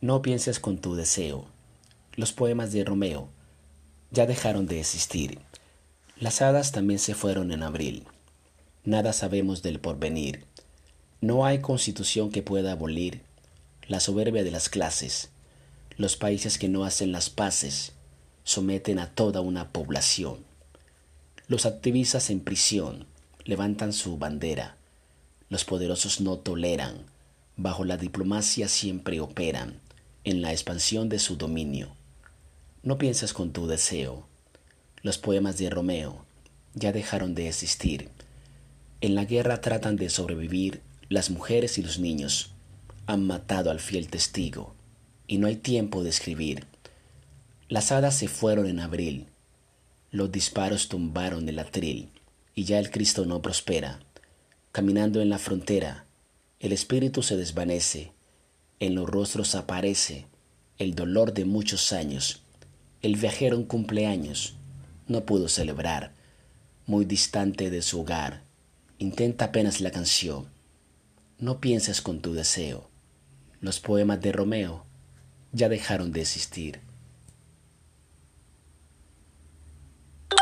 No pienses con tu deseo. Los poemas de Romeo ya dejaron de existir. Las hadas también se fueron en abril. Nada sabemos del porvenir. No hay constitución que pueda abolir la soberbia de las clases. Los países que no hacen las paces someten a toda una población. Los activistas en prisión levantan su bandera. Los poderosos no toleran. Bajo la diplomacia siempre operan en la expansión de su dominio. No pienses con tu deseo. Los poemas de Romeo ya dejaron de existir. En la guerra tratan de sobrevivir las mujeres y los niños. Han matado al fiel testigo y no hay tiempo de escribir. Las hadas se fueron en abril. Los disparos tumbaron el atril y ya el Cristo no prospera. Caminando en la frontera, el espíritu se desvanece en los rostros aparece el dolor de muchos años. El viajero en cumpleaños no pudo celebrar, muy distante de su hogar. Intenta apenas la canción. No pienses con tu deseo. Los poemas de Romeo ya dejaron de existir.